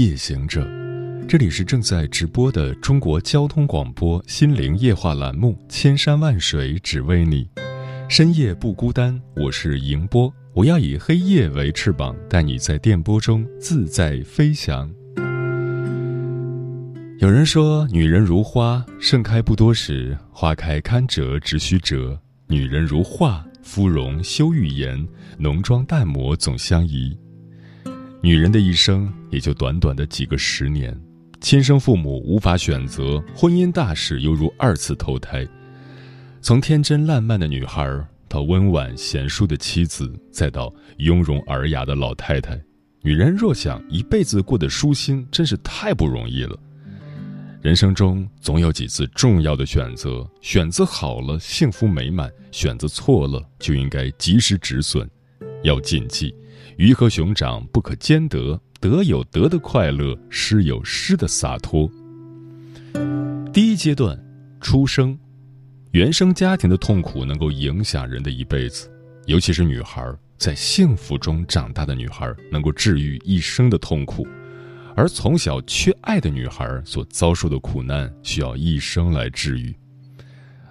夜行者，这里是正在直播的中国交通广播心灵夜话栏目《千山万水只为你》，深夜不孤单，我是迎波，我要以黑夜为翅膀，带你在电波中自在飞翔。有人说，女人如花，盛开不多时，花开堪折直须折；女人如画，芙蓉羞欲言，浓妆淡抹总相宜。女人的一生也就短短的几个十年，亲生父母无法选择，婚姻大事犹如二次投胎。从天真烂漫的女孩到温婉贤淑的妻子，再到雍容尔雅的老太太，女人若想一辈子过得舒心，真是太不容易了。人生中总有几次重要的选择，选择好了幸福美满，选择错了就应该及时止损，要谨记。鱼和熊掌不可兼得，得有得的快乐，失有失的洒脱。第一阶段，出生，原生家庭的痛苦能够影响人的一辈子，尤其是女孩，在幸福中长大的女孩能够治愈一生的痛苦，而从小缺爱的女孩所遭受的苦难需要一生来治愈。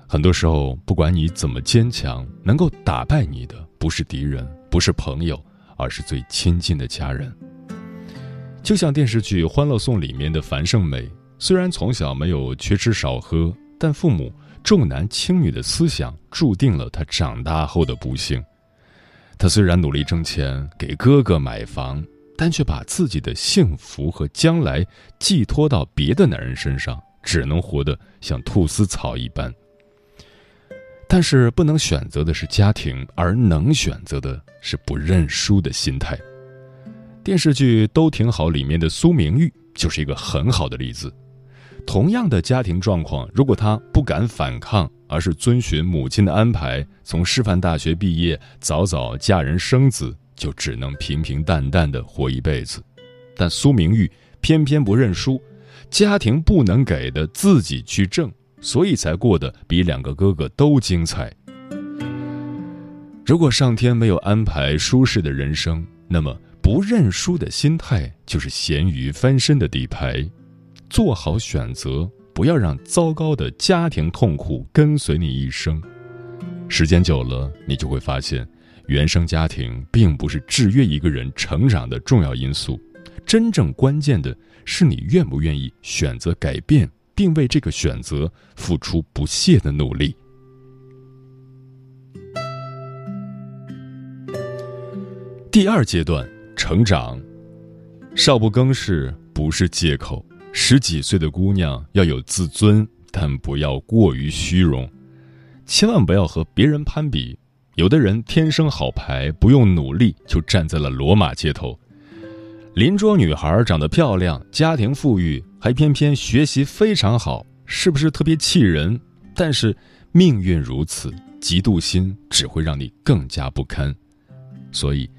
很多时候，不管你怎么坚强，能够打败你的不是敌人，不是朋友。而是最亲近的家人。就像电视剧《欢乐颂》里面的樊胜美，虽然从小没有缺吃少喝，但父母重男轻女的思想注定了她长大后的不幸。她虽然努力挣钱给哥哥买房，但却把自己的幸福和将来寄托到别的男人身上，只能活得像菟丝草一般。但是不能选择的是家庭，而能选择的是不认输的心态。电视剧《都挺好》里面的苏明玉就是一个很好的例子。同样的家庭状况，如果她不敢反抗，而是遵循母亲的安排，从师范大学毕业，早早嫁人生子，就只能平平淡淡的活一辈子。但苏明玉偏偏不认输，家庭不能给的，自己去挣。所以才过得比两个哥哥都精彩。如果上天没有安排舒适的人生，那么不认输的心态就是咸鱼翻身的底牌。做好选择，不要让糟糕的家庭痛苦跟随你一生。时间久了，你就会发现，原生家庭并不是制约一个人成长的重要因素，真正关键的是你愿不愿意选择改变。并为这个选择付出不懈的努力。第二阶段成长，少不更事不是借口。十几岁的姑娘要有自尊，但不要过于虚荣，千万不要和别人攀比。有的人天生好牌，不用努力就站在了罗马街头。邻桌女孩长得漂亮，家庭富裕。还偏偏学习非常好，是不是特别气人？但是命运如此，嫉妒心只会让你更加不堪。所以，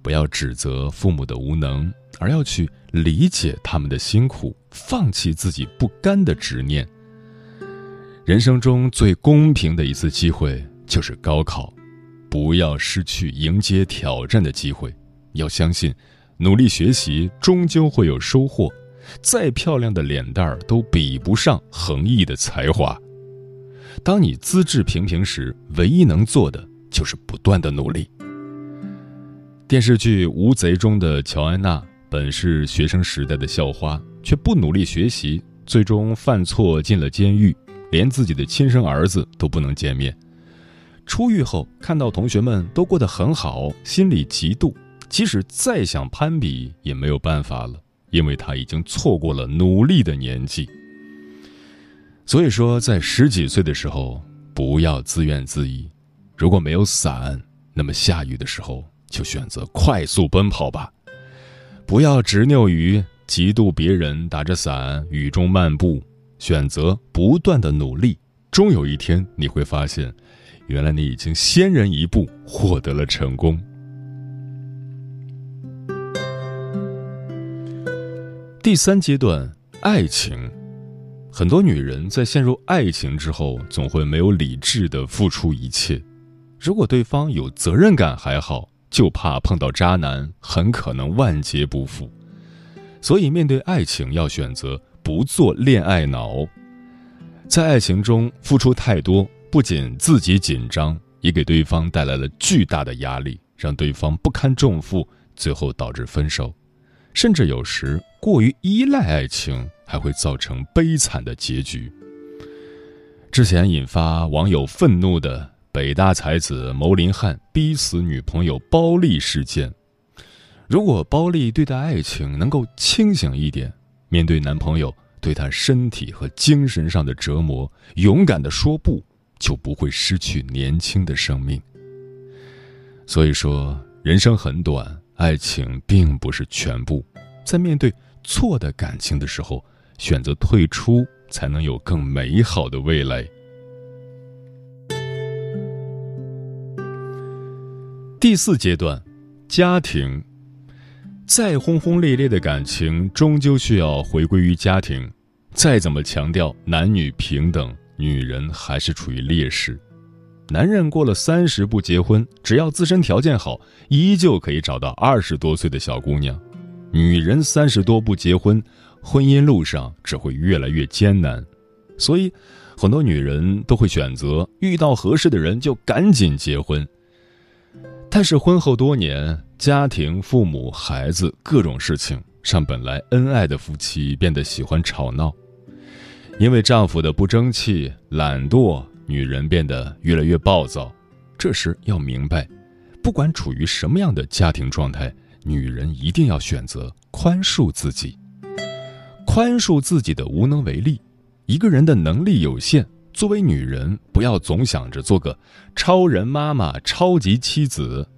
不要指责父母的无能，而要去理解他们的辛苦，放弃自己不甘的执念。人生中最公平的一次机会就是高考，不要失去迎接挑战的机会。要相信，努力学习终究会有收获。再漂亮的脸蛋儿都比不上横溢的才华。当你资质平平时，唯一能做的就是不断的努力。电视剧《无贼》中的乔安娜本是学生时代的校花，却不努力学习，最终犯错进了监狱，连自己的亲生儿子都不能见面。出狱后看到同学们都过得很好，心里嫉妒，即使再想攀比也没有办法了。因为他已经错过了努力的年纪，所以说，在十几岁的时候不要自怨自艾。如果没有伞，那么下雨的时候就选择快速奔跑吧。不要执拗于嫉妒别人打着伞雨中漫步，选择不断的努力，终有一天你会发现，原来你已经先人一步获得了成功。第三阶段，爱情。很多女人在陷入爱情之后，总会没有理智的付出一切。如果对方有责任感还好，就怕碰到渣男，很可能万劫不复。所以，面对爱情要选择不做恋爱脑。在爱情中付出太多，不仅自己紧张，也给对方带来了巨大的压力，让对方不堪重负，最后导致分手。甚至有时过于依赖爱情，还会造成悲惨的结局。之前引发网友愤怒的北大才子牟林汉逼死女朋友包丽事件，如果包丽对待爱情能够清醒一点，面对男朋友对她身体和精神上的折磨，勇敢的说不，就不会失去年轻的生命。所以说，人生很短。爱情并不是全部，在面对错的感情的时候，选择退出，才能有更美好的未来。第四阶段，家庭，再轰轰烈烈的感情，终究需要回归于家庭。再怎么强调男女平等，女人还是处于劣势。男人过了三十不结婚，只要自身条件好，依旧可以找到二十多岁的小姑娘；女人三十多不结婚，婚姻路上只会越来越艰难。所以，很多女人都会选择遇到合适的人就赶紧结婚。但是婚后多年，家庭、父母、孩子各种事情，让本来恩爱的夫妻变得喜欢吵闹，因为丈夫的不争气、懒惰。女人变得越来越暴躁，这时要明白，不管处于什么样的家庭状态，女人一定要选择宽恕自己，宽恕自己的无能为力。一个人的能力有限，作为女人，不要总想着做个超人妈妈、超级妻子，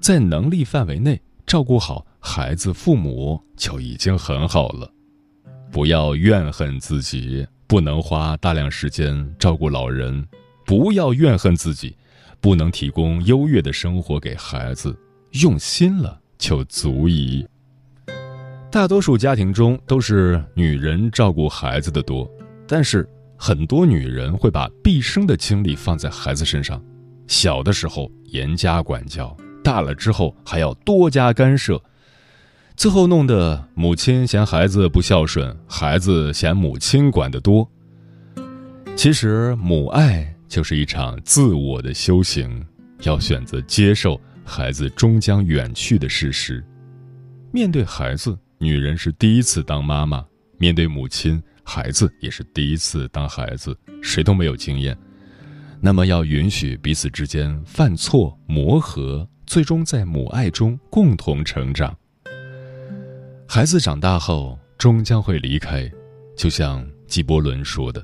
在能力范围内照顾好孩子、父母就已经很好了，不要怨恨自己。不能花大量时间照顾老人，不要怨恨自己，不能提供优越的生活给孩子，用心了就足以。大多数家庭中都是女人照顾孩子的多，但是很多女人会把毕生的精力放在孩子身上，小的时候严加管教，大了之后还要多加干涉。最后弄得母亲嫌孩子不孝顺，孩子嫌母亲管得多。其实母爱就是一场自我的修行，要选择接受孩子终将远去的事实。面对孩子，女人是第一次当妈妈；面对母亲，孩子也是第一次当孩子，谁都没有经验。那么要允许彼此之间犯错、磨合，最终在母爱中共同成长。孩子长大后终将会离开，就像纪伯伦说的：“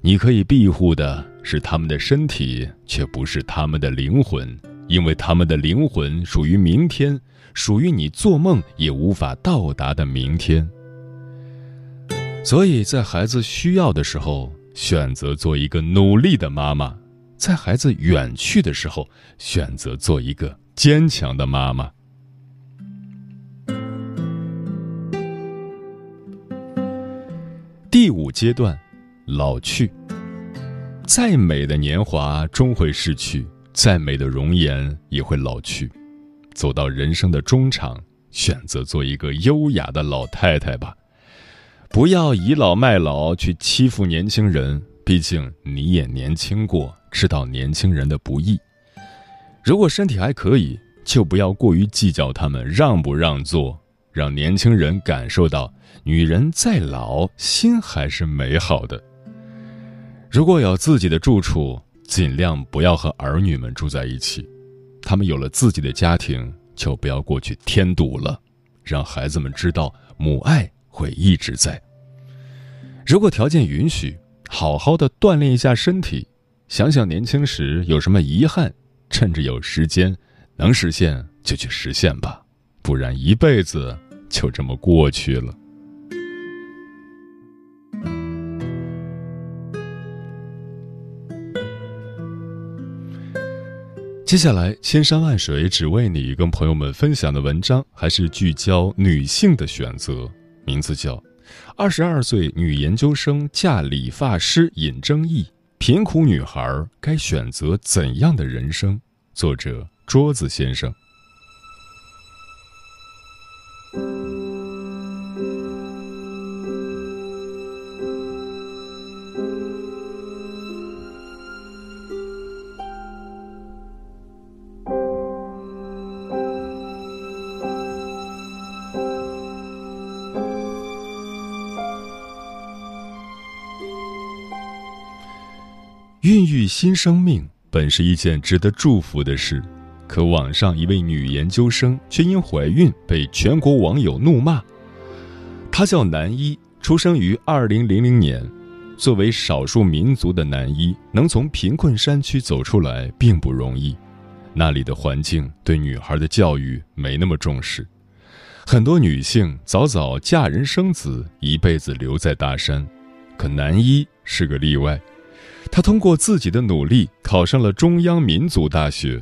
你可以庇护的是他们的身体，却不是他们的灵魂，因为他们的灵魂属于明天，属于你做梦也无法到达的明天。”所以在孩子需要的时候，选择做一个努力的妈妈；在孩子远去的时候，选择做一个坚强的妈妈。第五阶段，老去。再美的年华终会逝去，再美的容颜也会老去。走到人生的中场，选择做一个优雅的老太太吧，不要倚老卖老去欺负年轻人。毕竟你也年轻过，知道年轻人的不易。如果身体还可以，就不要过于计较他们让不让座，让年轻人感受到。女人再老，心还是美好的。如果有自己的住处，尽量不要和儿女们住在一起。他们有了自己的家庭，就不要过去添堵了。让孩子们知道，母爱会一直在。如果条件允许，好好的锻炼一下身体，想想年轻时有什么遗憾，趁着有时间，能实现就去实现吧。不然一辈子。就这么过去了。接下来，千山万水只为你，跟朋友们分享的文章还是聚焦女性的选择，名字叫《二十二岁女研究生嫁理发师引争议，贫苦女孩该选择怎样的人生》，作者桌子先生。孕育新生命本是一件值得祝福的事，可网上一位女研究生却因怀孕被全国网友怒骂。她叫南一，出生于二零零零年。作为少数民族的南一，能从贫困山区走出来并不容易。那里的环境对女孩的教育没那么重视，很多女性早早嫁人生子，一辈子留在大山。可南一是个例外。他通过自己的努力考上了中央民族大学。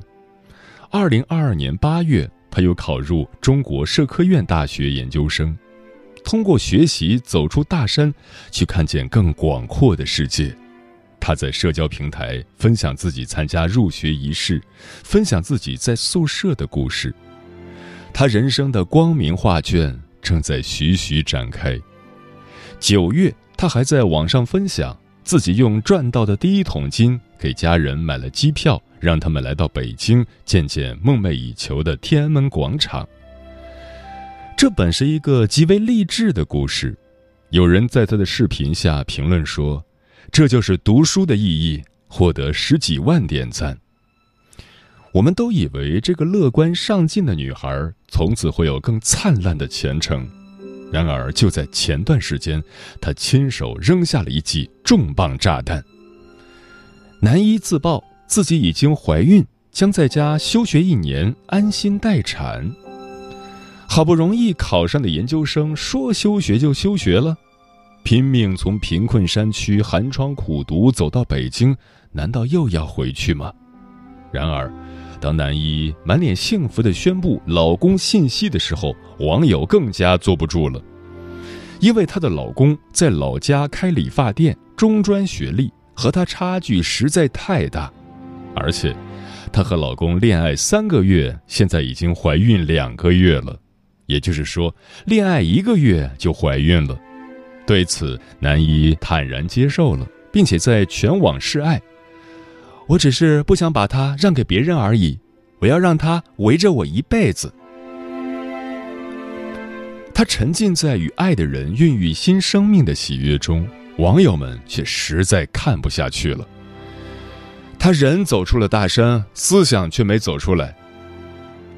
二零二二年八月，他又考入中国社科院大学研究生。通过学习走出大山，去看见更广阔的世界。他在社交平台分享自己参加入学仪式，分享自己在宿舍的故事。他人生的光明画卷正在徐徐展开。九月，他还在网上分享。自己用赚到的第一桶金给家人买了机票，让他们来到北京见见梦寐以求的天安门广场。这本是一个极为励志的故事，有人在他的视频下评论说：“这就是读书的意义。”获得十几万点赞。我们都以为这个乐观上进的女孩从此会有更灿烂的前程。然而，就在前段时间，他亲手扔下了一记重磅炸弹。男一自曝自己已经怀孕，将在家休学一年，安心待产。好不容易考上的研究生，说休学就休学了，拼命从贫困山区寒窗苦读走到北京，难道又要回去吗？然而。当男一满脸幸福地宣布老公信息的时候，网友更加坐不住了，因为她的老公在老家开理发店，中专学历，和她差距实在太大，而且，她和老公恋爱三个月，现在已经怀孕两个月了，也就是说，恋爱一个月就怀孕了。对此，男一坦然接受了，并且在全网示爱。我只是不想把它让给别人而已，我要让它围着我一辈子。他沉浸在与爱的人孕育新生命的喜悦中，网友们却实在看不下去了。他人走出了大山，思想却没走出来。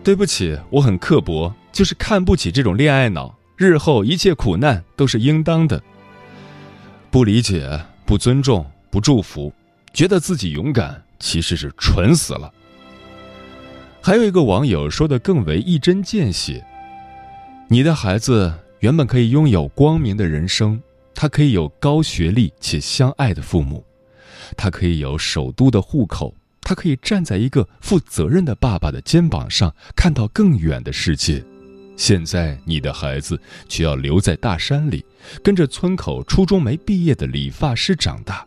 对不起，我很刻薄，就是看不起这种恋爱脑。日后一切苦难都是应当的。不理解，不尊重，不祝福。觉得自己勇敢，其实是蠢死了。还有一个网友说的更为一针见血：“你的孩子原本可以拥有光明的人生，他可以有高学历且相爱的父母，他可以有首都的户口，他可以站在一个负责任的爸爸的肩膀上，看到更远的世界。现在你的孩子却要留在大山里，跟着村口初中没毕业的理发师长大。”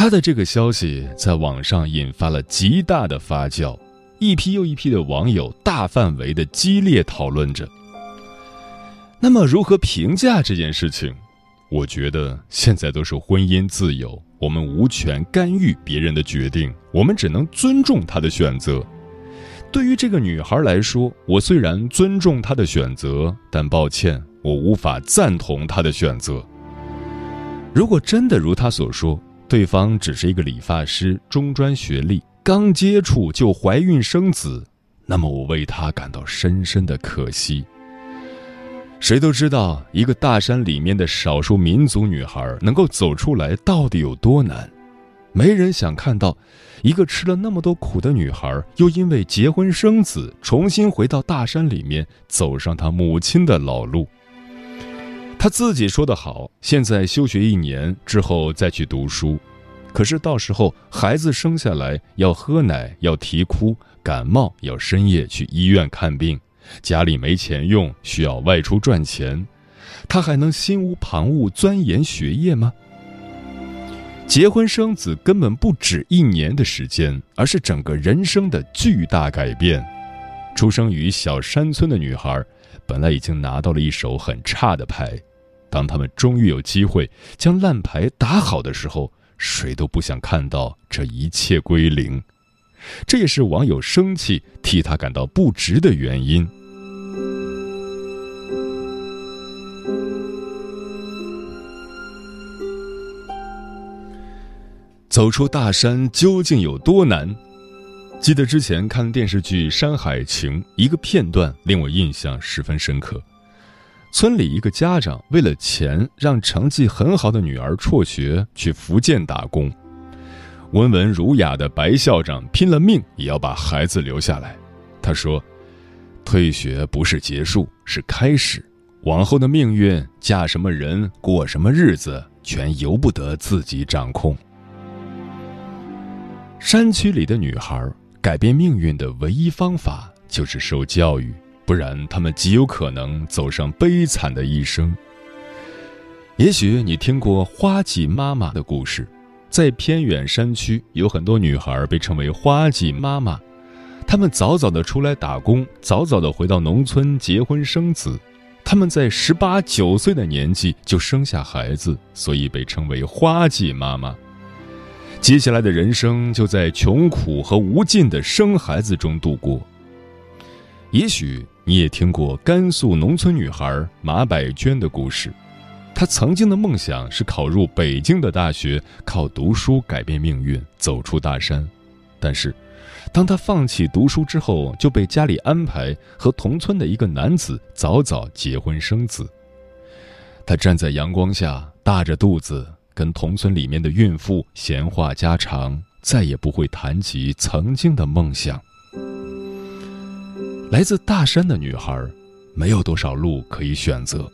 他的这个消息在网上引发了极大的发酵，一批又一批的网友大范围的激烈讨论着。那么，如何评价这件事情？我觉得现在都是婚姻自由，我们无权干预别人的决定，我们只能尊重她的选择。对于这个女孩来说，我虽然尊重她的选择，但抱歉，我无法赞同她的选择。如果真的如她所说，对方只是一个理发师，中专学历，刚接触就怀孕生子，那么我为他感到深深的可惜。谁都知道，一个大山里面的少数民族女孩能够走出来到底有多难，没人想看到一个吃了那么多苦的女孩，又因为结婚生子，重新回到大山里面，走上她母亲的老路。他自己说的好，现在休学一年之后再去读书，可是到时候孩子生下来要喝奶，要啼哭，感冒要深夜去医院看病，家里没钱用，需要外出赚钱，他还能心无旁骛钻研学业吗？结婚生子根本不止一年的时间，而是整个人生的巨大改变。出生于小山村的女孩，本来已经拿到了一手很差的牌。当他们终于有机会将烂牌打好的时候，谁都不想看到这一切归零。这也是网友生气、替他感到不值的原因。走出大山究竟有多难？记得之前看电视剧《山海情》，一个片段令我印象十分深刻。村里一个家长为了钱，让成绩很好的女儿辍学去福建打工。温文儒雅的白校长拼了命也要把孩子留下来。他说：“退学不是结束，是开始。往后的命运，嫁什么人，过什么日子，全由不得自己掌控。”山区里的女孩改变命运的唯一方法就是受教育。不然，他们极有可能走上悲惨的一生。也许你听过花季妈妈的故事，在偏远山区，有很多女孩被称为花季妈妈，她们早早的出来打工，早早的回到农村结婚生子，她们在十八九岁的年纪就生下孩子，所以被称为花季妈妈。接下来的人生就在穷苦和无尽的生孩子中度过。也许。你也听过甘肃农村女孩马百娟的故事，她曾经的梦想是考入北京的大学，靠读书改变命运，走出大山。但是，当她放弃读书之后，就被家里安排和同村的一个男子早早结婚生子。她站在阳光下，大着肚子，跟同村里面的孕妇闲话家常，再也不会谈及曾经的梦想。来自大山的女孩，没有多少路可以选择，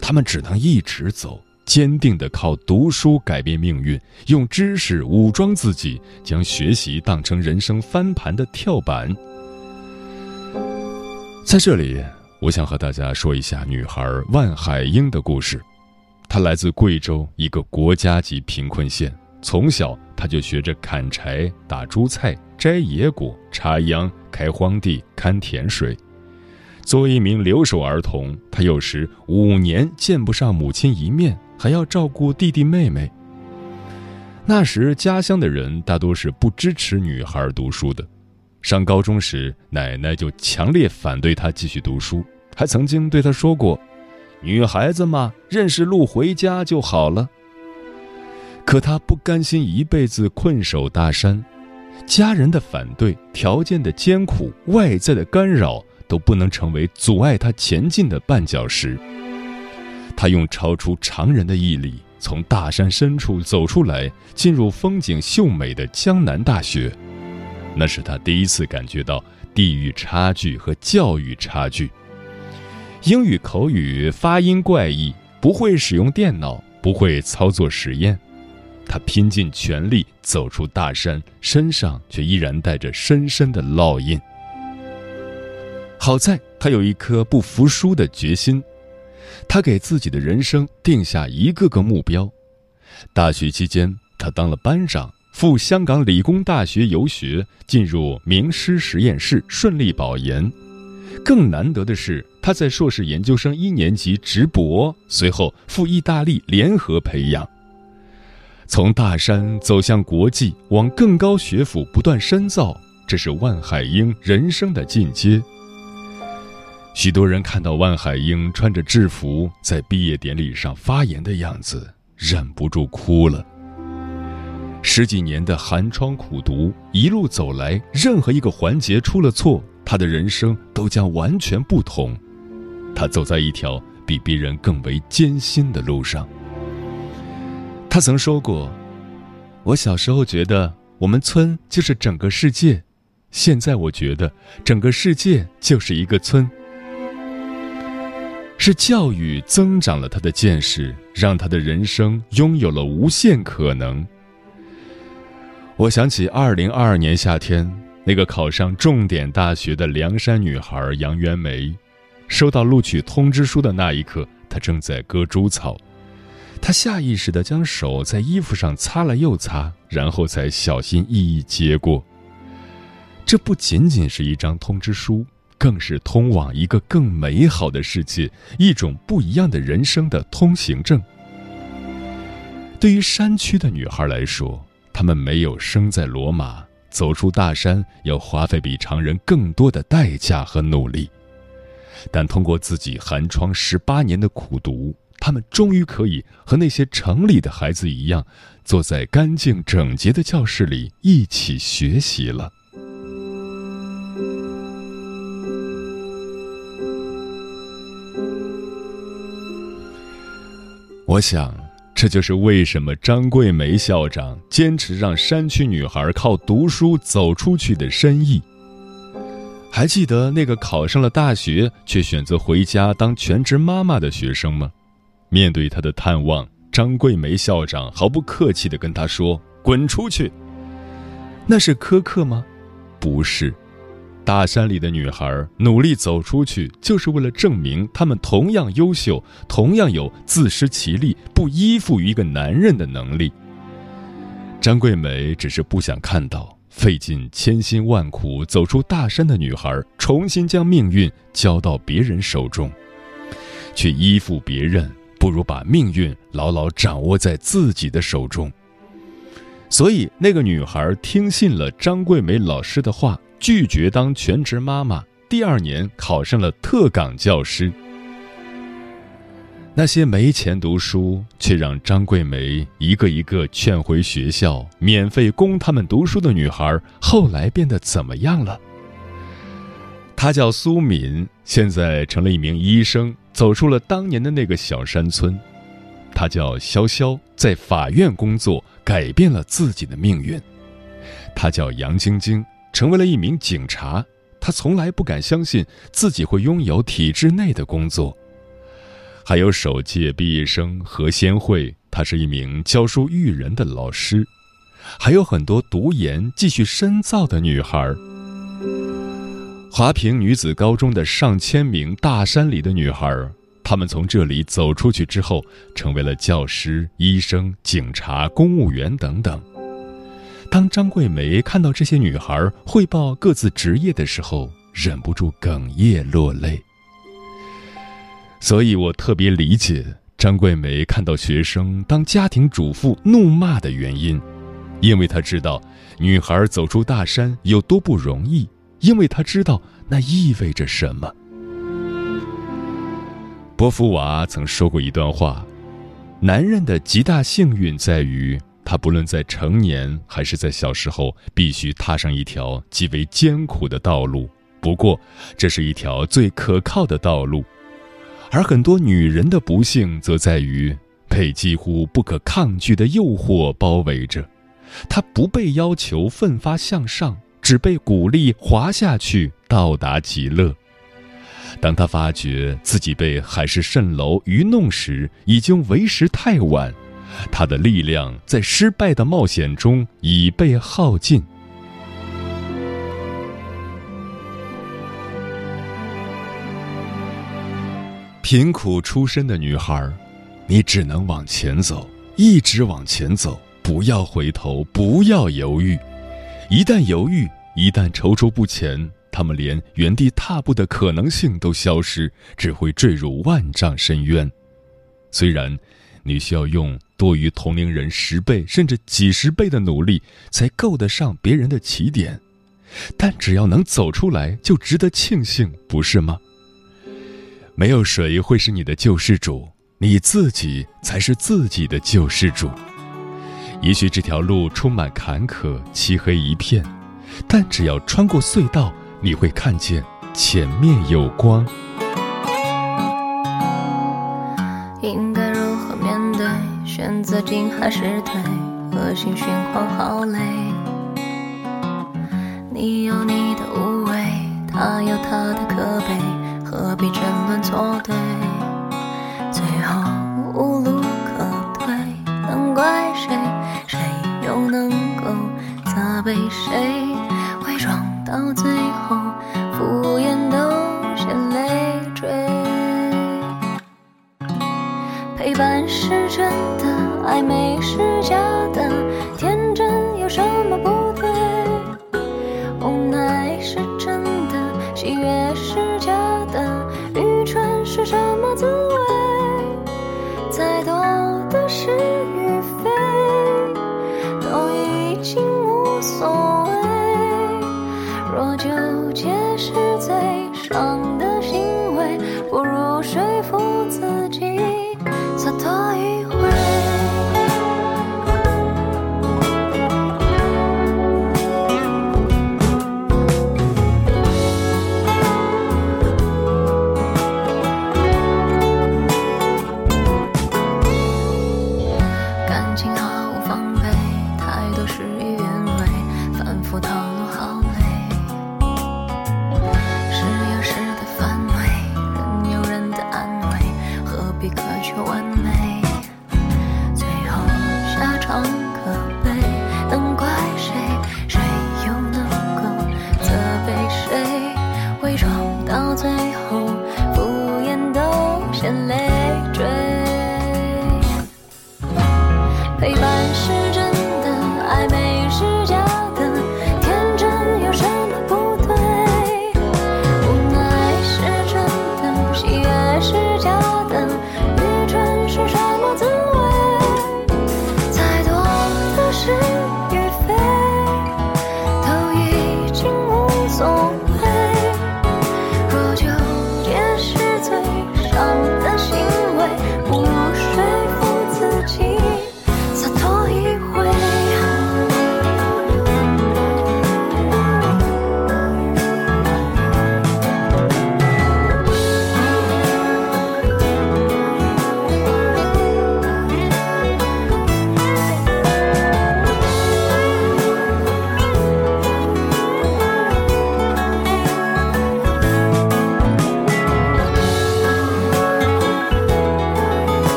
她们只能一直走，坚定地靠读书改变命运，用知识武装自己，将学习当成人生翻盘的跳板。在这里，我想和大家说一下女孩万海英的故事。她来自贵州一个国家级贫困县，从小她就学着砍柴、打猪菜。摘野果、插秧、开荒地、看田水。作为一名留守儿童，他有时五年见不上母亲一面，还要照顾弟弟妹妹。那时家乡的人大多是不支持女孩读书的。上高中时，奶奶就强烈反对他继续读书，还曾经对他说过：“女孩子嘛，认识路回家就好了。”可他不甘心一辈子困守大山。家人的反对、条件的艰苦、外在的干扰，都不能成为阻碍他前进的绊脚石。他用超出常人的毅力，从大山深处走出来，进入风景秀美的江南大学。那是他第一次感觉到地域差距和教育差距。英语口语发音怪异，不会使用电脑，不会操作实验。他拼尽全力走出大山，身上却依然带着深深的烙印。好在他有一颗不服输的决心，他给自己的人生定下一个个目标。大学期间，他当了班长，赴香港理工大学游学，进入名师实验室，顺利保研。更难得的是，他在硕士研究生一年级直博，随后赴意大利联合培养。从大山走向国际，往更高学府不断深造，这是万海英人生的进阶。许多人看到万海英穿着制服在毕业典礼上发言的样子，忍不住哭了。十几年的寒窗苦读，一路走来，任何一个环节出了错，他的人生都将完全不同。他走在一条比别人更为艰辛的路上。他曾说过：“我小时候觉得我们村就是整个世界，现在我觉得整个世界就是一个村。是教育增长了他的见识，让他的人生拥有了无限可能。我想起二零二二年夏天，那个考上重点大学的凉山女孩杨元梅，收到录取通知书的那一刻，她正在割猪草。他下意识地将手在衣服上擦了又擦，然后才小心翼翼接过。这不仅仅是一张通知书。更是通往一个更美好的世界、一种不一样的人生的通行证。对于山区的女孩来说，她们没有生在罗马，走出大山要花费比常人更多的代价和努力。但通过自己寒窗十八年的苦读，他们终于可以和那些城里的孩子一样，坐在干净整洁的教室里一起学习了。我想，这就是为什么张桂梅校长坚持让山区女孩靠读书走出去的深意。还记得那个考上了大学却选择回家当全职妈妈的学生吗？面对他的探望，张桂梅校长毫不客气地跟他说：“滚出去。”那是苛刻吗？不是。大山里的女孩努力走出去，就是为了证明她们同样优秀，同样有自食其力、不依附于一个男人的能力。张桂梅只是不想看到费尽千辛万苦走出大山的女孩重新将命运交到别人手中，去依附别人，不如把命运牢牢掌握在自己的手中。所以，那个女孩听信了张桂梅老师的话。拒绝当全职妈妈，第二年考上了特岗教师。那些没钱读书却让张桂梅一个一个劝回学校、免费供他们读书的女孩，后来变得怎么样了？她叫苏敏，现在成了一名医生，走出了当年的那个小山村。她叫潇潇，在法院工作，改变了自己的命运。她叫杨晶晶。成为了一名警察，他从来不敢相信自己会拥有体制内的工作。还有首届毕业生何先慧，她是一名教书育人的老师。还有很多读研继续深造的女孩。华坪女子高中的上千名大山里的女孩，她们从这里走出去之后，成为了教师、医生、警察、公务员等等。当张桂梅看到这些女孩汇报各自职业的时候，忍不住哽咽落泪。所以我特别理解张桂梅看到学生当家庭主妇怒骂的原因，因为她知道女孩走出大山有多不容易，因为他知道那意味着什么。波伏娃曾说过一段话：男人的极大幸运在于。他不论在成年还是在小时候，必须踏上一条极为艰苦的道路。不过，这是一条最可靠的道路。而很多女人的不幸，则在于被几乎不可抗拒的诱惑包围着，她不被要求奋发向上，只被鼓励滑下去，到达极乐。当他发觉自己被海市蜃楼愚弄时，已经为时太晚。他的力量在失败的冒险中已被耗尽。贫苦出身的女孩，你只能往前走，一直往前走，不要回头，不要犹豫。一旦犹豫，一旦踌躇不前，他们连原地踏步的可能性都消失，只会坠入万丈深渊。虽然。你需要用多于同龄人十倍甚至几十倍的努力，才够得上别人的起点，但只要能走出来，就值得庆幸，不是吗？没有谁会是你的救世主，你自己才是自己的救世主。也许这条路充满坎坷，漆黑一片，但只要穿过隧道，你会看见前面有光。应该如何面对，选择进还是退？恶性循环好累。你有你的无畏，他有他的可悲，何必争论错对。最后无路可退，能怪谁？被谁伪装到最后，敷衍都嫌累赘。陪伴是真的，暧昧是假的。one.